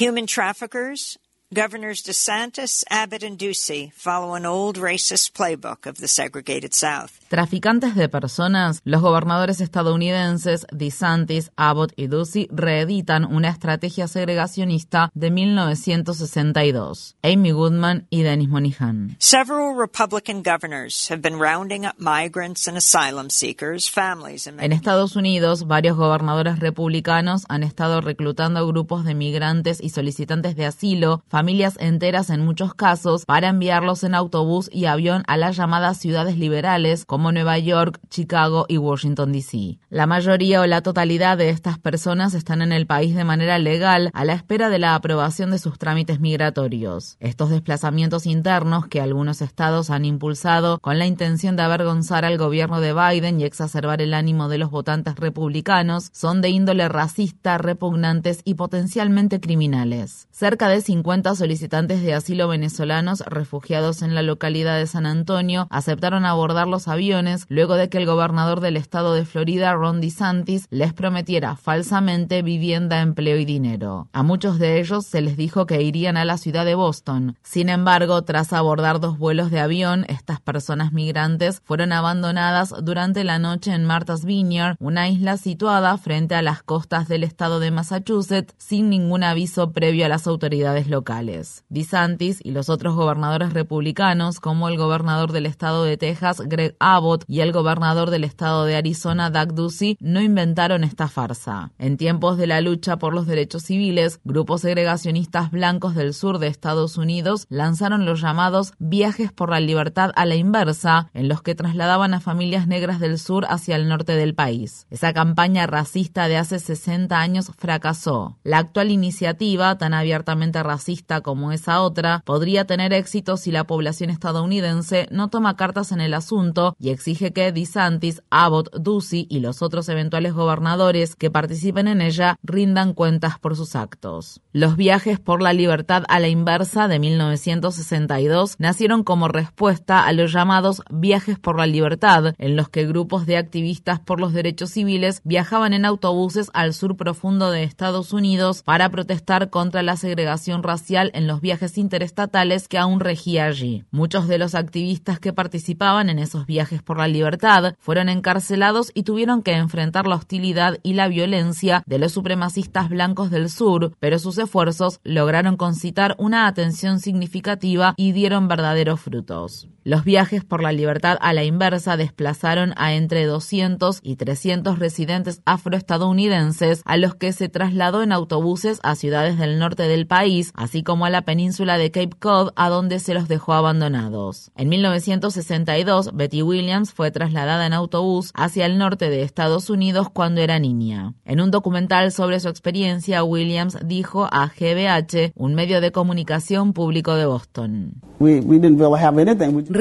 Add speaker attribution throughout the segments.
Speaker 1: Human traffickers Governors DeSantis, Abbott, and Ducey follow an old racist playbook of the segregated South.
Speaker 2: Traficantes de personas, los gobernadores estadounidenses DeSantis, Abbott y Ducey reeditan una estrategia segregacionista de 1962. Amy Goodman y Dennis Monihan.
Speaker 1: Several Republican governors have been rounding up migrants and asylum seekers, families and
Speaker 2: En Estados Unidos, varios gobernadores republicanos han estado reclutando grupos de migrantes y solicitantes de asilo, familias enteras en muchos casos, para enviarlos en autobús y avión a las llamadas ciudades liberales como Nueva York, Chicago y Washington, D.C. La mayoría o la totalidad de estas personas están en el país de manera legal a la espera de la aprobación de sus trámites migratorios. Estos desplazamientos internos que algunos estados han impulsado con la intención de avergonzar al gobierno de Biden y exacerbar el ánimo de los votantes republicanos son de índole racista, repugnantes y potencialmente criminales. Cerca de 50 solicitantes de asilo venezolanos refugiados en la localidad de San Antonio aceptaron abordar los aviones luego de que el gobernador del estado de Florida, Ron DeSantis, les prometiera falsamente vivienda, empleo y dinero. A muchos de ellos se les dijo que irían a la ciudad de Boston. Sin embargo, tras abordar dos vuelos de avión, estas personas migrantes fueron abandonadas durante la noche en Martha's Vineyard, una isla situada frente a las costas del estado de Massachusetts, sin ningún aviso previo a las autoridades locales. DeSantis y los otros gobernadores republicanos, como el gobernador del estado de Texas, Greg Abbott, y el gobernador del estado de Arizona, Doug Ducey, no inventaron esta farsa. En tiempos de la lucha por los derechos civiles, grupos segregacionistas blancos del sur de Estados Unidos lanzaron los llamados viajes por la libertad a la inversa, en los que trasladaban a familias negras del sur hacia el norte del país. Esa campaña racista de hace 60 años fracasó. La actual iniciativa, tan abiertamente racista, como esa otra podría tener éxito si la población estadounidense no toma cartas en el asunto y exige que DeSantis, Abbott, Ducey y los otros eventuales gobernadores que participen en ella rindan cuentas por sus actos. Los viajes por la libertad a la inversa de 1962 nacieron como respuesta a los llamados viajes por la libertad, en los que grupos de activistas por los derechos civiles viajaban en autobuses al sur profundo de Estados Unidos para protestar contra la segregación racial en los viajes interestatales que aún regía allí. Muchos de los activistas que participaban en esos viajes por la libertad fueron encarcelados y tuvieron que enfrentar la hostilidad y la violencia de los supremacistas blancos del sur, pero sus esfuerzos lograron concitar una atención significativa y dieron verdaderos frutos. Los viajes por la libertad a la inversa desplazaron a entre 200 y 300 residentes afroestadounidenses a los que se trasladó en autobuses a ciudades del norte del país, así como a la península de Cape Cod, a donde se los dejó abandonados. En 1962, Betty Williams fue trasladada en autobús hacia el norte de Estados Unidos cuando era niña. En un documental sobre su experiencia, Williams dijo a GBH, un medio de comunicación público de Boston.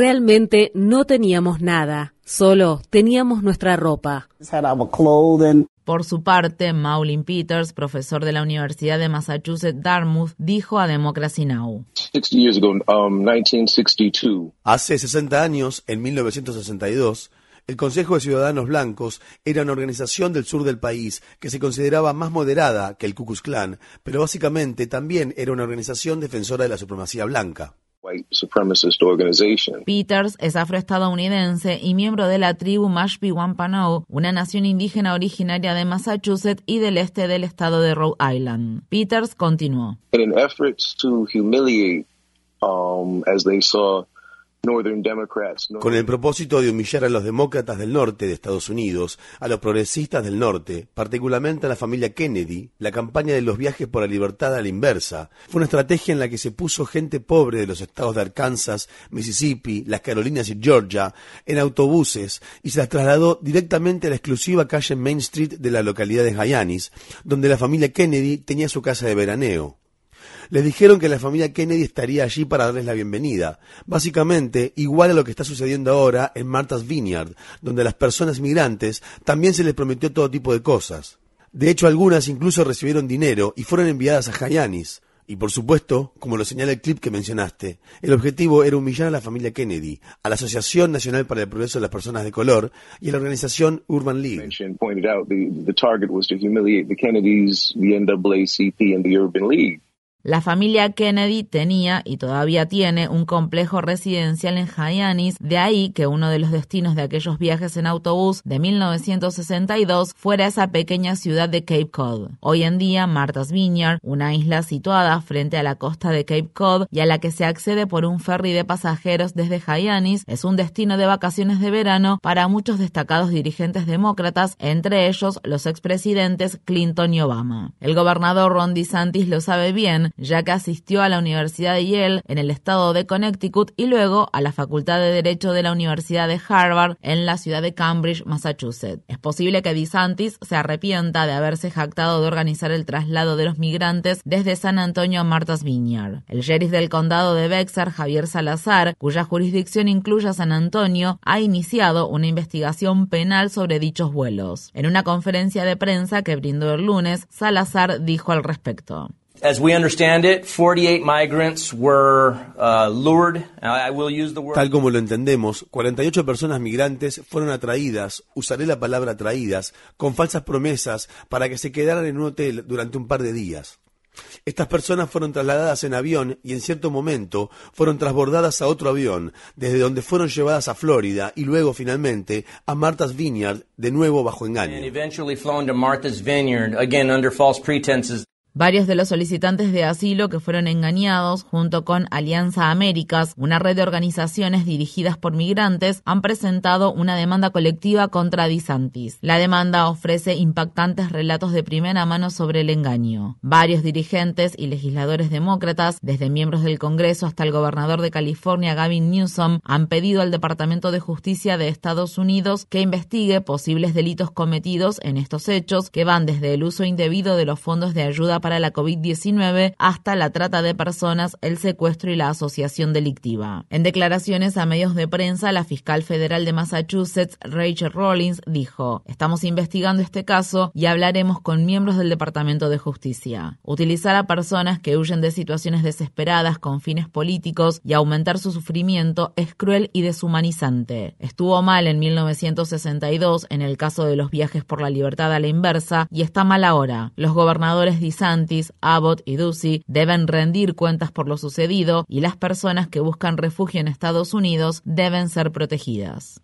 Speaker 3: Realmente no teníamos nada, solo teníamos nuestra ropa.
Speaker 2: Por su parte, Maulin Peters, profesor de la Universidad de Massachusetts Dartmouth, dijo a Democracy Now!
Speaker 4: Um, Hace 60 años, en 1962, el Consejo de Ciudadanos Blancos era una organización del sur del país que se consideraba más moderada que el Ku Klux Klan, pero básicamente también era una organización defensora de la supremacía blanca.
Speaker 2: Peters es afroestadounidense y miembro de la tribu Mashpee Wampanoag, una nación indígena originaria de Massachusetts y del este del estado de Rhode Island. Peters continuó.
Speaker 4: Con el propósito de humillar a los demócratas del norte de Estados Unidos, a los progresistas del norte, particularmente a la familia Kennedy, la campaña de los viajes por la libertad a la inversa fue una estrategia en la que se puso gente pobre de los estados de Arkansas, Mississippi, las Carolinas y Georgia en autobuses y se las trasladó directamente a la exclusiva calle Main Street de la localidad de Hyannis, donde la familia Kennedy tenía su casa de veraneo. Les dijeron que la familia Kennedy estaría allí para darles la bienvenida. Básicamente, igual a lo que está sucediendo ahora en Martha's Vineyard, donde a las personas migrantes también se les prometió todo tipo de cosas. De hecho, algunas incluso recibieron dinero y fueron enviadas a Hyannis. Y por supuesto, como lo señala el clip que mencionaste, el objetivo era humillar a la familia Kennedy, a la Asociación Nacional para el Progreso de las Personas de Color y a la organización Urban League.
Speaker 2: La familia Kennedy tenía y todavía tiene un complejo residencial en Hyannis, de ahí que uno de los destinos de aquellos viajes en autobús de 1962 fuera esa pequeña ciudad de Cape Cod. Hoy en día, Martha's Vineyard, una isla situada frente a la costa de Cape Cod y a la que se accede por un ferry de pasajeros desde Hyannis, es un destino de vacaciones de verano para muchos destacados dirigentes demócratas, entre ellos los expresidentes Clinton y Obama. El gobernador Ron DeSantis lo sabe bien ya que asistió a la Universidad de Yale en el estado de Connecticut y luego a la Facultad de Derecho de la Universidad de Harvard en la ciudad de Cambridge, Massachusetts. Es posible que DeSantis se arrepienta de haberse jactado de organizar el traslado de los migrantes desde San Antonio a Martha's Vineyard. El sheriff del condado de Bexar, Javier Salazar, cuya jurisdicción incluye a San Antonio, ha iniciado una investigación penal sobre dichos vuelos. En una conferencia de prensa que brindó el lunes, Salazar dijo al respecto.
Speaker 4: Tal como lo entendemos, 48 personas migrantes fueron atraídas, usaré la palabra atraídas, con falsas promesas para que se quedaran en un hotel durante un par de días. Estas personas fueron trasladadas en avión y en cierto momento fueron transbordadas a otro avión, desde donde fueron llevadas a Florida y luego finalmente a Martha's Vineyard, de nuevo bajo engaño.
Speaker 2: Varios de los solicitantes de asilo que fueron engañados, junto con Alianza Américas, una red de organizaciones dirigidas por migrantes, han presentado una demanda colectiva contra DeSantis. La demanda ofrece impactantes relatos de primera mano sobre el engaño. Varios dirigentes y legisladores demócratas, desde miembros del Congreso hasta el gobernador de California, Gavin Newsom, han pedido al Departamento de Justicia de Estados Unidos que investigue posibles delitos cometidos en estos hechos que van desde el uso indebido de los fondos de ayuda para la COVID-19 hasta la trata de personas, el secuestro y la asociación delictiva. En declaraciones a medios de prensa, la fiscal federal de Massachusetts, Rachel Rollins, dijo, estamos investigando este caso y hablaremos con miembros del Departamento de Justicia. Utilizar a personas que huyen de situaciones desesperadas con fines políticos y aumentar su sufrimiento es cruel y deshumanizante. Estuvo mal en 1962 en el caso de los viajes por la libertad a la inversa y está mal ahora. Los gobernadores dicen Abbott y Ducey deben rendir cuentas por lo sucedido y las personas que buscan refugio en Estados Unidos deben ser protegidas.